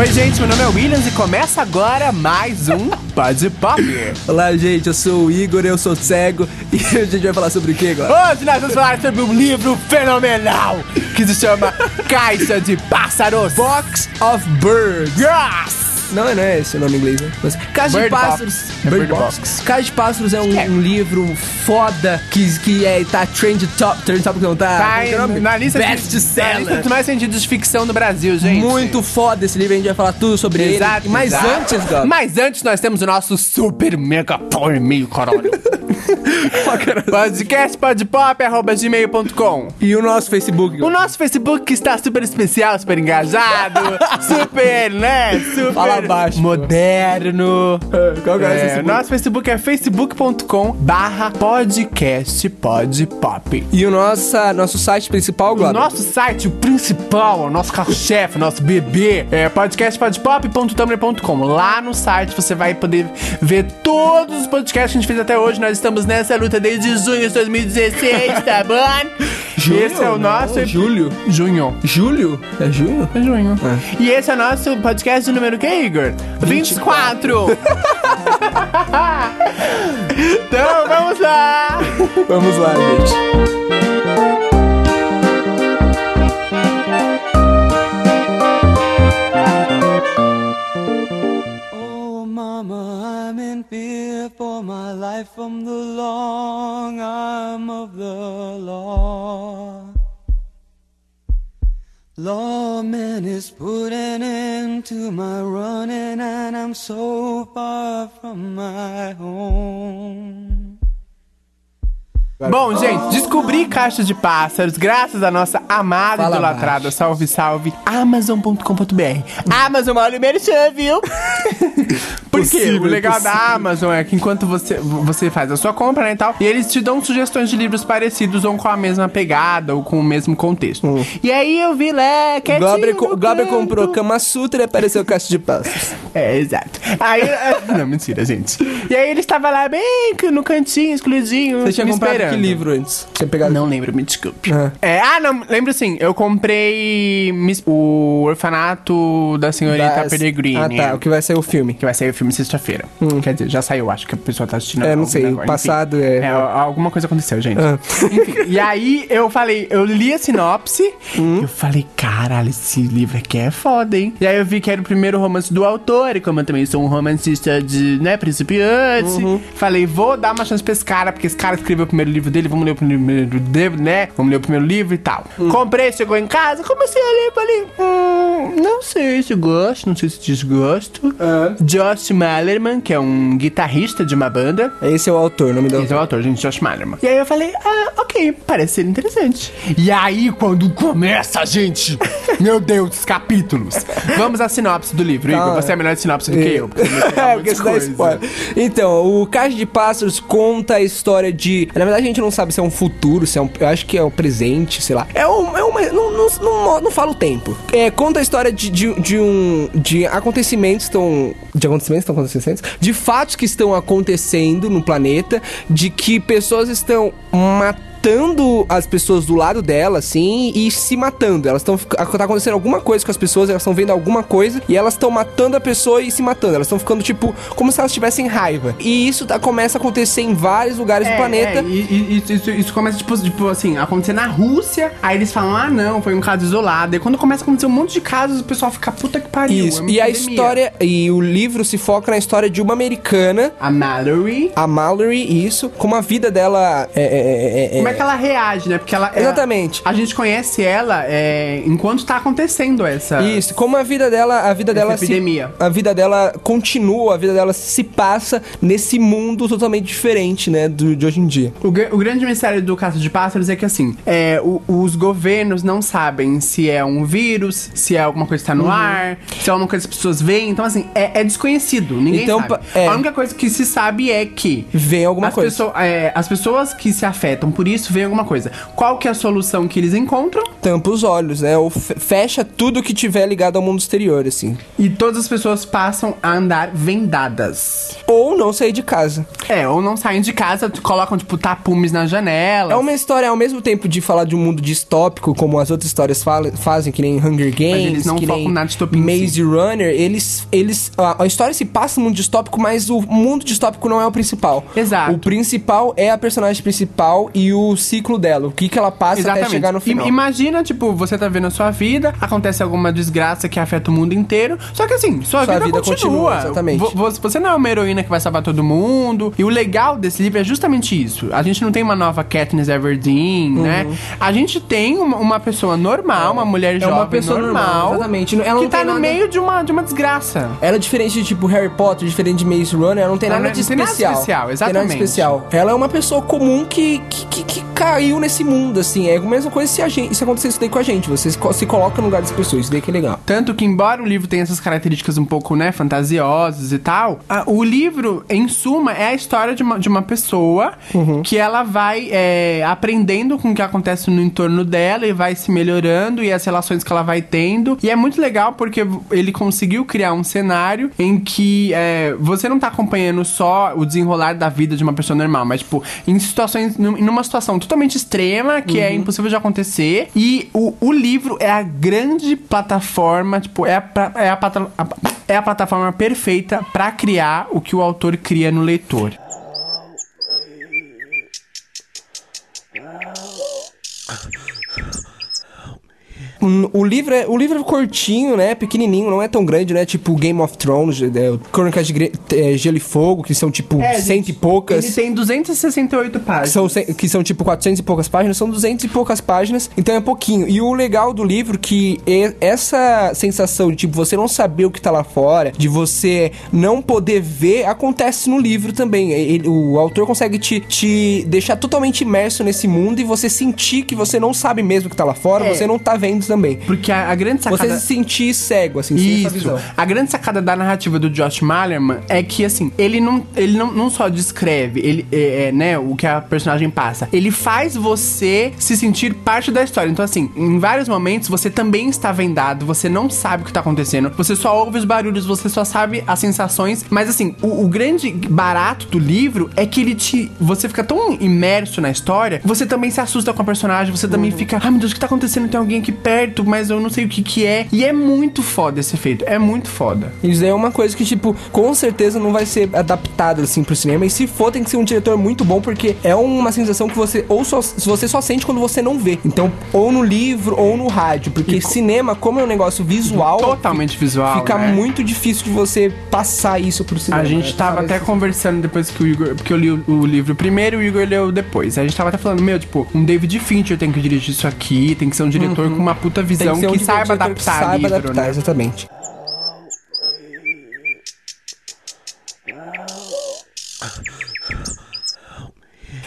Oi, gente, meu nome é Williams e começa agora mais um Pode Pop. Olá, gente, eu sou o Igor, eu sou cego e a gente vai falar sobre o que agora? Hoje nós vamos falar sobre um livro fenomenal que se chama Caixa de Pássaros. Box of Birds. Yes! Não, não é esse o nome em inglês, né? Mas, Caixa Bird de Pássaros. Box. É Bird Box. Caixa de Pássaros é um, É. um livro foda que, que é, tá trend top, trend top não, tá... Tá é na lista, Best de, na seller. lista dos mais vendidos de ficção do Brasil, gente. Muito foda esse livro, a gente vai falar tudo sobre Exato, ele. Mas exato. antes, Mas antes nós temos o nosso super mega pau e-mail, caralho. Podcast podpop.gmail.com e o nosso Facebook? O nosso Facebook que está super especial, super engajado, super, né? Super Fala baixo, moderno. Qual que é, o É, Facebook? nosso Facebook é facebook.com barra podcast podpop. E o nossa, nosso site principal, O nosso site, o principal, o nosso carro-chefe, o nosso bebê, é podcastpodpop.tumblr.com. Lá no site você vai poder ver todos os podcasts que a gente fez até hoje. Nós estamos nessa luta desde junho de 2016, tá bom? Esse é o Não, nosso... Julho? Junho. Julho? É junho? É junho. E esse é o nosso podcast número que, Igor? 24. então, vamos lá. Vamos lá, gente. From my Bom, gente, descobri caixas de pássaros graças à nossa amada Fala idolatrada, baixo. salve, salve, amazon.com.br. Amazon, olha o merchan, viu? Por quê? Possível, O legal possível. da Amazon é que enquanto você, você faz a sua compra, né, e tal, e eles te dão sugestões de livros parecidos ou com a mesma pegada ou com o mesmo contexto. E aí eu vi lá, O quietinho co- canto. comprou Kama Sutra e apareceu Caixa de Pássaros. É, exato. Aí, não, mentira, gente. E aí ele estava lá bem no cantinho, excluidinho, Você tinha me comprado esperando. Que livro antes? Tinha pegado... Não lembro, me desculpe. Ah. É, ah, não, lembro sim. Eu comprei Miss- o Orfanato da Senhorita Das- Peregrine. Ah, tá. O que vai sair o filme. Que vai sair o filme sexta-feira. Quer dizer, já saiu, acho que a pessoa tá assistindo. É, não sei, agora, o passado é- É, alguma coisa aconteceu, gente. Ah. Enfim, e aí eu falei, eu li a sinopse, Hum. eu falei, caralho, esse livro aqui é foda, hein? E aí eu vi que era o primeiro romance do autor, e como eu também sou um romancista de, né, principiante, Uhum. falei, vou dar uma chance pra esse cara, porque esse cara escreveu o primeiro livro dele, vamos ler o primeiro livro dele, né? Vamos ler o primeiro livro e tal. Hum. Comprei, chegou em casa, comecei a ler, falei, hum, não sei se gosto, não sei se desgosto. Ah. Josh Malerman, que é um guitarrista de uma banda. Esse é o autor, o nome do Esse é o autor, gente, Josh Malerman. E aí eu falei, ah, ok, parece ser interessante. E aí, quando começa, gente, meu Deus, os capítulos. Vamos à sinopse do livro. Igor, Calma. você é melhor de sinopse do que eu. porque me É, porque isso dá spoiler. Então, o Caixa de Pássaros conta a história de. Na verdade, gente não sabe se é um futuro, se é um. Eu acho que é o presente, sei lá. É um. É uma, não, não, não, não fala o tempo. É, conta a história de, de, de um. De acontecimentos estão. De acontecimentos estão acontecendo. De fatos que estão acontecendo no planeta. De que pessoas estão matando as pessoas do lado dela, assim, e se matando. Elas estão. Tá acontecendo alguma coisa com as pessoas, elas estão vendo alguma coisa e elas estão matando a pessoa e se matando. Elas estão ficando, tipo, como se elas tivessem raiva. E isso tá, começa a acontecer em vários lugares É, do planeta. é, e, e- isso, isso- começa, tipo, tipo assim, a acontecer na Rússia. Aí eles falam, ah, não, foi um caso isolado. E quando começa a acontecer um monte de casos, o pessoal fica, puta que pariu. Isso. é E a epidemia." história. E o livro se foca na história de uma americana. A Mallory. A Mallory, isso, como a vida dela é. é- é- é- é que ela reage, né? Porque ela. ela- Exatamente. a gente conhece ela é, enquanto tá acontecendo essa. Isso, como a vida dela, a vida dela se- epidemia. a vida dela continua, a vida dela se passa nesse mundo totalmente diferente, né, do, de hoje em dia. O, o grande mistério do caso de pássaros é que, assim, é, o- os governos não sabem se é um vírus, se é alguma coisa que tá Uhum. no ar, se é alguma coisa que as pessoas veem. Então, assim, é, é desconhecido. Ninguém Então, sabe. é. A única coisa que se sabe é que Vem alguma as, coisa. pessoa- é, as pessoas que se afetam por isso isso vem alguma coisa. Qual que é a solução que eles encontram? Tampa os olhos, né? Ou fe- fecha tudo que tiver ligado ao mundo exterior, assim. E todas as pessoas passam a andar vendadas. Ou não sair de casa. É, ou não saem de casa, colocam, tipo, tapumes na janela. É uma história, ao mesmo tempo de falar de um mundo distópico, como as outras histórias fala- fazem, que nem Hunger Games, eles não que focam nem na distopia Maze. Runner, eles, eles a, a história se passa no mundo distópico, mas o mundo distópico não é o principal. Exato. O principal é a personagem principal e o ciclo dela, o que, que ela passa até chegar no final. Imagina, tipo, você tá vendo a sua vida, acontece alguma desgraça que afeta o mundo inteiro, só que assim, sua, Sua vida, vida continua. continua, exatamente. Vo- vo- Você não é uma heroína que vai salvar todo mundo. E o legal desse livro é justamente isso. A gente não tem uma nova Katniss Everdeen, né? A gente tem uma, uma pessoa normal, uma mulher Uhum. É jovem uma pessoa normal, exatamente. Ela que não tá no nada- meio de uma, de uma desgraça. Ela é diferente de tipo Harry Potter, diferente de Maze Runner, ela não tem Ela nada não de tem nada especial. especial, Tem nada exatamente. de especial. Ela é uma pessoa comum que, que, que, que caiu nesse mundo, assim. É a mesma coisa se, a gente, se acontecer isso daí com a gente. Você se, co- se coloca no lugar das pessoas, isso daí que é legal. Tanto que, embora o livro tenha essas características um pouco, né, fantasiosas e tal, a- o livro, em suma, é a história de uma, de uma pessoa Uhum. que ela vai é, aprendendo com o que acontece no entorno dela e vai se melhorando e as relações que ela vai tendo. E é muito legal porque ele conseguiu criar um cenário em que é, você não tá acompanhando só o desenrolar da vida de uma pessoa normal, mas, tipo, em situações, num- numa situação totalmente extrema, que Uhum. é impossível de acontecer. E o, o livro é a grande plataforma, tipo, é a, é a, é a plataforma perfeita pra criar o que o autor cria no leitor. O livro, é, o livro é curtinho, né? Pequenininho, não é tão grande, né? Tipo Game of Thrones, é, Crônicas de Gre- é, Gelo e Fogo, que são tipo cento e poucas. Ele tem 268 que páginas. são, cem- que são tipo 400 e poucas páginas, são 200 e poucas páginas, então é pouquinho. E o legal do livro que é essa sensação de tipo você não saber o que tá lá fora, de você não poder ver, acontece no livro também. Ele- o autor consegue te, te deixar totalmente imerso nesse mundo e você sentir que você não sabe mesmo o que tá lá fora, É. você não tá vendo também. Porque a, a grande sacada... Você se sentir cego, assim, sem essa visão. A grande sacada da narrativa do Josh Malerman é que, assim, ele não, ele não, não só descreve ele, é, é, né, o que a personagem passa, ele faz você se sentir parte da história. Então, assim, em vários momentos você também está vendado, você não sabe o que tá acontecendo, você só ouve os barulhos, você só sabe as sensações. Mas, assim, o, o grande barato do livro é que ele te. Você fica tão imerso na história, você também se assusta com a personagem, você também fica, ai meu Deus, o que tá acontecendo? Tem alguém aqui perto, mas eu não sei o que que é. E é muito foda esse efeito, é muito foda. Isso é uma coisa que, tipo, com certeza não vai ser adaptado assim pro cinema. E se for, tem que ser um diretor muito bom, porque é uma sensação que você ou só, você só sente quando você não vê. Então, ou no livro ou no rádio. Porque cinema, como é um negócio visual, Totalmente visual. fica né? muito difícil de você passar isso pro cinema. A gente né? tava até conversando depois que o Igor. Porque eu li o, o livro primeiro e o Igor leu depois. A gente tava até falando, meu, tipo, um David Fincher tem que dirigir isso aqui, tem que ser um diretor com uma puta Tem visão ser um que saiba adaptar que saiba livro, adaptar, né? exatamente.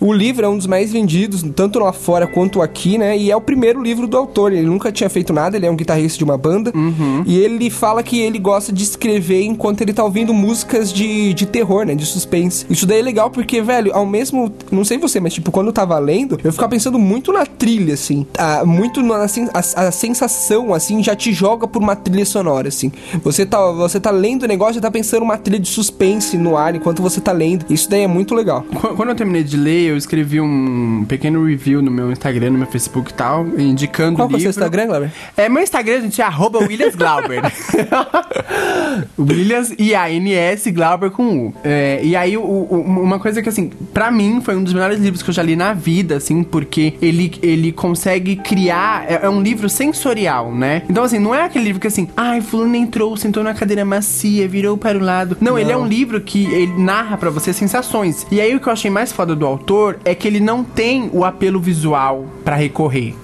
O livro é um dos mais vendidos, tanto lá fora quanto aqui, né? E é o primeiro livro do autor. Ele nunca tinha feito nada, ele é um guitarrista de uma banda. Uhum. E ele fala que ele gosta de escrever enquanto ele tá ouvindo músicas de, de terror, né? De suspense. Isso daí é legal porque, velho, ao mesmo. Não sei você, mas tipo, quando eu tava lendo, eu ficava pensando muito na trilha, assim. Muito na sen- a, a sensação, assim, já te joga por uma trilha sonora, assim. Você tá, você tá lendo o negócio e tá pensando uma trilha de suspense no ar enquanto você tá lendo. Isso daí é muito legal. Qu- Quando eu terminei de ler, eu escrevi um pequeno review no meu Instagram, no meu Facebook e tal, indicando Qual o que é o livro. seu Instagram, Glauber? É, meu Instagram, gente, é arroba Williams Glauber. Williams I-A-N-S Glauber com U. É, e aí, o- o- uma coisa que, assim, pra mim foi um dos melhores livros que eu já li na vida, assim, porque ele, ele consegue criar. É, é um livro sensorial, né? Então, assim, não é aquele livro que, assim, ai, fulano entrou, sentou na cadeira macia, virou para o lado. Não, ele é um livro que ele narra pra você sensações. E aí, o que eu achei mais foda do autor é que ele não tem o apelo visual pra recorrer.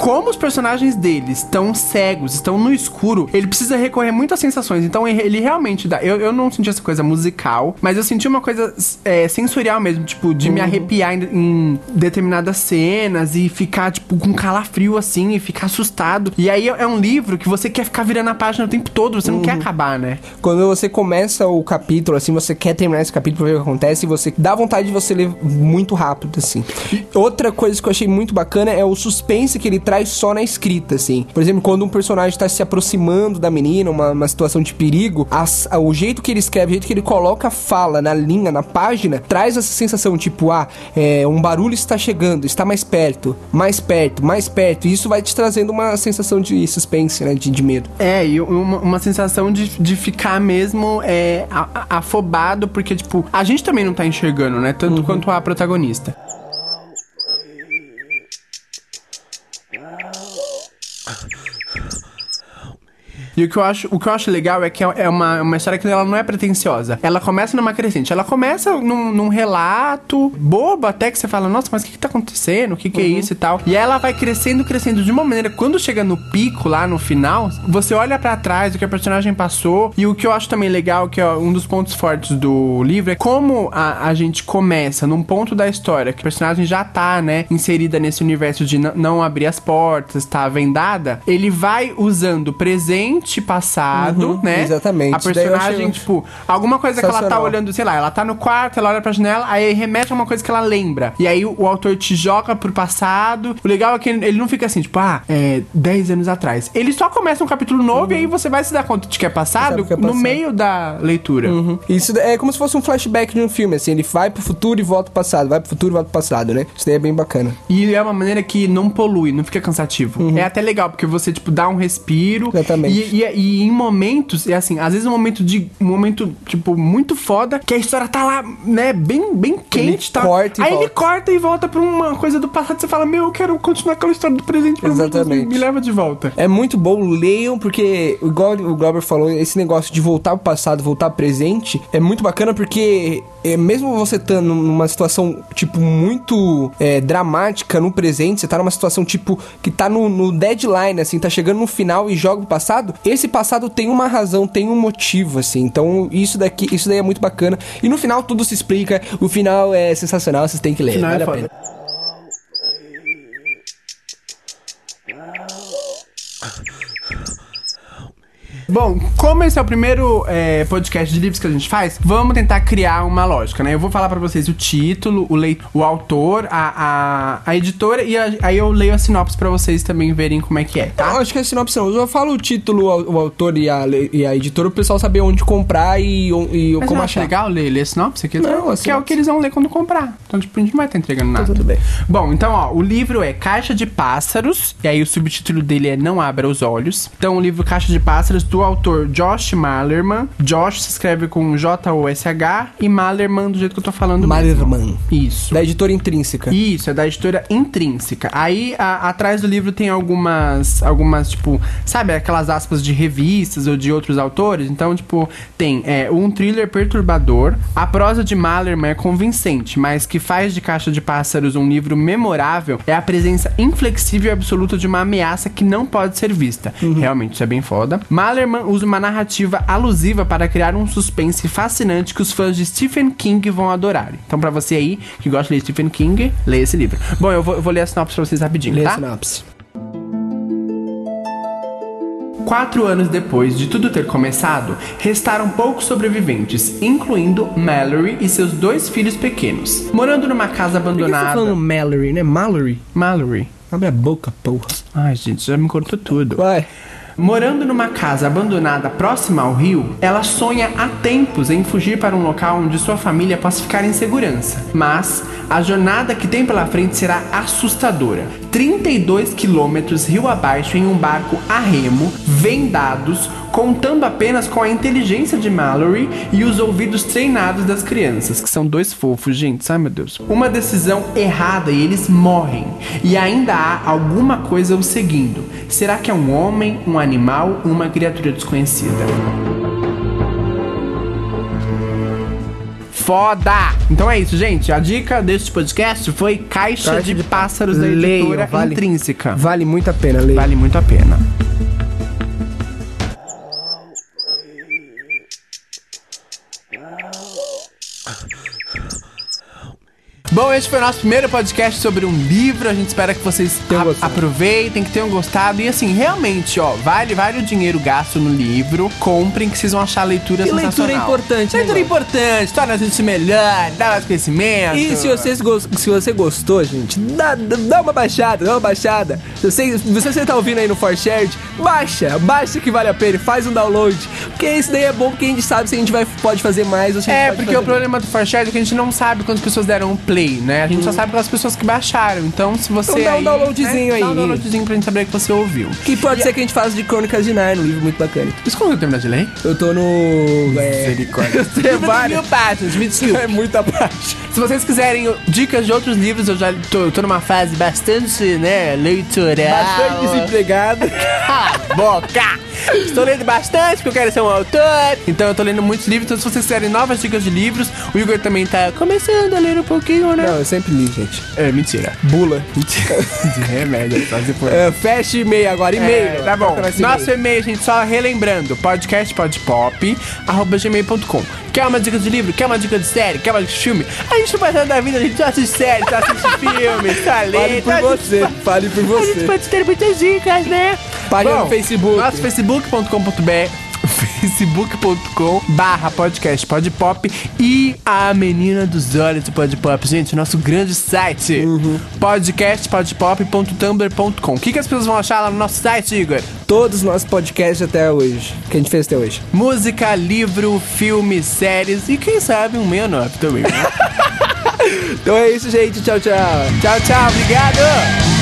Como os personagens dele estão cegos, estão no escuro, ele precisa recorrer muito às sensações. Então ele realmente dá. Eu, eu não senti essa coisa musical, mas eu senti uma coisa é, sensorial mesmo, tipo, de me arrepiar em, em determinadas cenas e ficar, tipo, com calafrio assim e ficar assustado. E aí é um livro que você quer ficar virando a página o tempo todo, você não quer acabar, né? Quando você começa o capítulo, assim, você quer terminar esse capítulo pra ver o que acontece, e você dá vontade de você ler muito muito rápido, assim. Outra coisa que eu achei muito bacana é o suspense que ele traz só na escrita, assim. Por exemplo, quando um personagem tá se aproximando da menina, uma, uma situação de perigo, as- o jeito que ele escreve, o jeito que ele coloca a fala na linha, na página, traz essa sensação, tipo, ah, é, um barulho está chegando, está mais perto, mais perto, mais perto. E isso vai te trazendo uma sensação de suspense, né? De, de medo. É, e uma, uma sensação de, de ficar mesmo é, afobado, porque, tipo, a gente também não tá enxergando, né? Tanto quanto a protagonista protagonista. E o que eu acho, o que eu acho legal é que é é uma, uma história que ela não é pretensiosa. Ela começa numa crescente. Ela começa num, num relato bobo até que você fala, nossa, mas o que, que tá acontecendo? O que, que é isso e tal? E ela vai crescendo, crescendo de uma maneira. Quando chega no pico, lá no final, você olha pra trás o que a personagem passou. E o que eu acho também legal, que é um dos pontos fortes do livro, é como a, a gente começa num ponto da história que a personagem já tá, né, inserida nesse universo de não abrir as portas, tá vendada. Ele vai usando presente, passado, Uhum, né? exatamente. A personagem, achei- tipo, alguma coisa que ela tá olhando, sei lá, ela tá no quarto, ela olha pra janela, aí remete a uma coisa que ela lembra. E aí o, o autor te joga pro passado. O legal é que ele não fica assim, tipo, ah, é 10 anos atrás. Ele só começa um capítulo novo e aí você vai se dar conta de que é passado, que é no meio da leitura. Isso é como se fosse um flashback de um filme, assim. Ele vai pro futuro e volta pro passado, vai pro futuro e volta pro passado, né? Isso daí é bem bacana. E é uma maneira que não polui, não fica cansativo. É até legal, porque você, tipo, dá um respiro. Exatamente. E, e- e em momentos, é assim, às vezes um momento de. Um momento, tipo, muito foda, que a história tá lá, né, bem, bem quente, tá? corta e Aí ele volta. corta e volta pra uma coisa do passado. Você fala, meu, eu quero continuar aquela história do presente, pelo me, Exatamente. me leva de volta. É muito bom, leiam, porque, igual o Glauber falou, esse negócio de voltar pro passado, voltar pro presente, é muito bacana porque, é, mesmo você estando numa situação, tipo, muito é, dramática no presente, você tá numa situação, tipo, que tá no, no deadline, assim, tá chegando no final e joga pro passado, esse passado tem uma razão, tem um motivo, assim, então isso daqui, isso daí é muito bacana. E no final tudo se explica, o final é sensacional, vocês têm que ler, é vale a foda. pena. Bom, como esse é o primeiro é, podcast de livros que a gente faz, vamos tentar criar uma lógica, né? Eu vou falar pra vocês o título, o, leit o autor, a, a, a editora, e a- aí eu leio a sinopse pra vocês também verem como é que é, tá? Eu acho que é sinopse não. Eu falo o título, o autor e a, e a editora, o pessoal saber onde comprar e, e Mas como achar. legal ler, ler a sinopse aqui? Não, a que é o sinopse. que eles vão ler quando comprar. Então, tipo, a gente não vai estar entregando nada. tudo bem. Bom, então, ó, o livro é Caixa de Pássaros, e aí o subtítulo dele é Não Abra os Olhos. Então, o livro Caixa de Pássaros, do autor Josh Malerman. Josh se escreve com J-O-S-H e Malerman do jeito que eu tô falando mesmo. Malerman. Isso. Da editora intrínseca. Isso, é da editora Intrínseca. Aí, a- atrás do livro tem algumas, algumas, tipo, sabe, aquelas aspas de revistas ou de outros autores? Então, tipo, tem é, um thriller perturbador. A prosa de Malerman é convincente, mas que faz de Caixa de Pássaros um livro memorável é a presença inflexível e absoluta de uma ameaça que não pode ser vista. Realmente, isso é bem foda. Malerman usa uma narrativa alusiva para criar um suspense fascinante que os fãs de Stephen King vão adorar. Então, pra você aí que gosta de ler Stephen King, leia esse livro. Bom, eu vou, eu vou ler a sinopse pra vocês rapidinho, Lê a tá? sinopse. Quatro anos depois de tudo ter começado, restaram poucos sobreviventes, incluindo Mallory e seus dois filhos pequenos. Morando numa casa Por que você tá abandonada. falando Mallory, né? Mallory? Mallory. Abre a boca, porra. Ai, gente, já me cortou tudo. Vai. Morando numa casa abandonada próxima ao rio, ela sonha há tempos em fugir para um local onde sua família possa ficar em segurança. Mas a jornada que tem pela frente será assustadora. 32 quilômetros rio abaixo em um barco a remo, vendados, contando apenas com a inteligência de Mallory e os ouvidos treinados das crianças, que são dois fofos, gente, ai meu Deus. Uma decisão errada e eles morrem. E ainda há alguma coisa os seguindo. Será que é um homem, um animal uma criatura desconhecida? Foda! Então é isso, gente. A dica deste podcast foi Caixa, Caixa de, de Pássaros da Leiam, editora vale. Intrínseca. Vale muito a pena ler. Vale muito a pena. Bom, esse foi o nosso primeiro podcast sobre um livro. A gente espera que vocês a- aproveitem, que tenham gostado. E assim, realmente, ó, vale, vale o dinheiro gasto no livro. Comprem que vocês vão achar a leitura E leitura sensacional. é importante, né, Leitura é importante, torna a gente melhor, dá mais conhecimento. E se, vocês se você gostou, gente, dá, dá uma baixada, dá uma baixada. Se você, se você tá ouvindo aí no ForShared, baixa, baixa que vale a pena, faz um download. Porque isso daí é bom porque a gente sabe se a gente vai, pode fazer mais ou se a gente É, pode porque fazer o problema do Forshared é que a gente não sabe quantas pessoas deram um play, né? A gente só sabe pelas pessoas que baixaram. Então, se você. Então dá um aí, downloadzinho né, aí. Dá um downloadzinho pra gente saber que você ouviu. Que pode ser que a gente faça de Crônicas de Narnia, um livro muito bacana. Isso como eu terminar de ler? Eu tô no. É, Misericórdia. Tem várias. Mil páginas, me desculpa. é muita parte. Se vocês quiserem dicas de outros livros, eu já tô, tô numa fase bastante, né, leitoral. Bastante desempregado. Cala a boca! Estou lendo bastante porque eu quero ser um autor. Então eu tô lendo muitos livros. Então se vocês quiserem novas dicas de livros, o Igor também tá começando a ler um pouquinho, né? Não, eu sempre li, gente. É, mentira. Bula. Mentira. De remédio, só se for. É, fecha e-mail agora, e-mail. É, tá bom. Nosso e-mail, gente, só relembrando, podcastpodpop, arroba gmail.com. Quer uma dica de livro? Quer uma dica de série? Quer uma dica de filme? A gente não faz nada da vida, a gente só assiste série, só assiste filme, só lê. Fale por você, fale por A gente você. pode ter muitas dicas, né? Página no Facebook. Nosso facebook.com.br facebook.com barra podcast podpop e a menina dos olhos do podpop, gente, nosso grande site Uhum. podcastpodpop.tumblr.com o que, que as pessoas vão achar lá no nosso site, Igor? Todos os nossos podcasts até hoje. Que a gente fez até hoje. Música, livro, filme, séries e quem sabe um menor também, né? Então é isso, gente. Tchau, tchau. tchau, tchau, obrigado!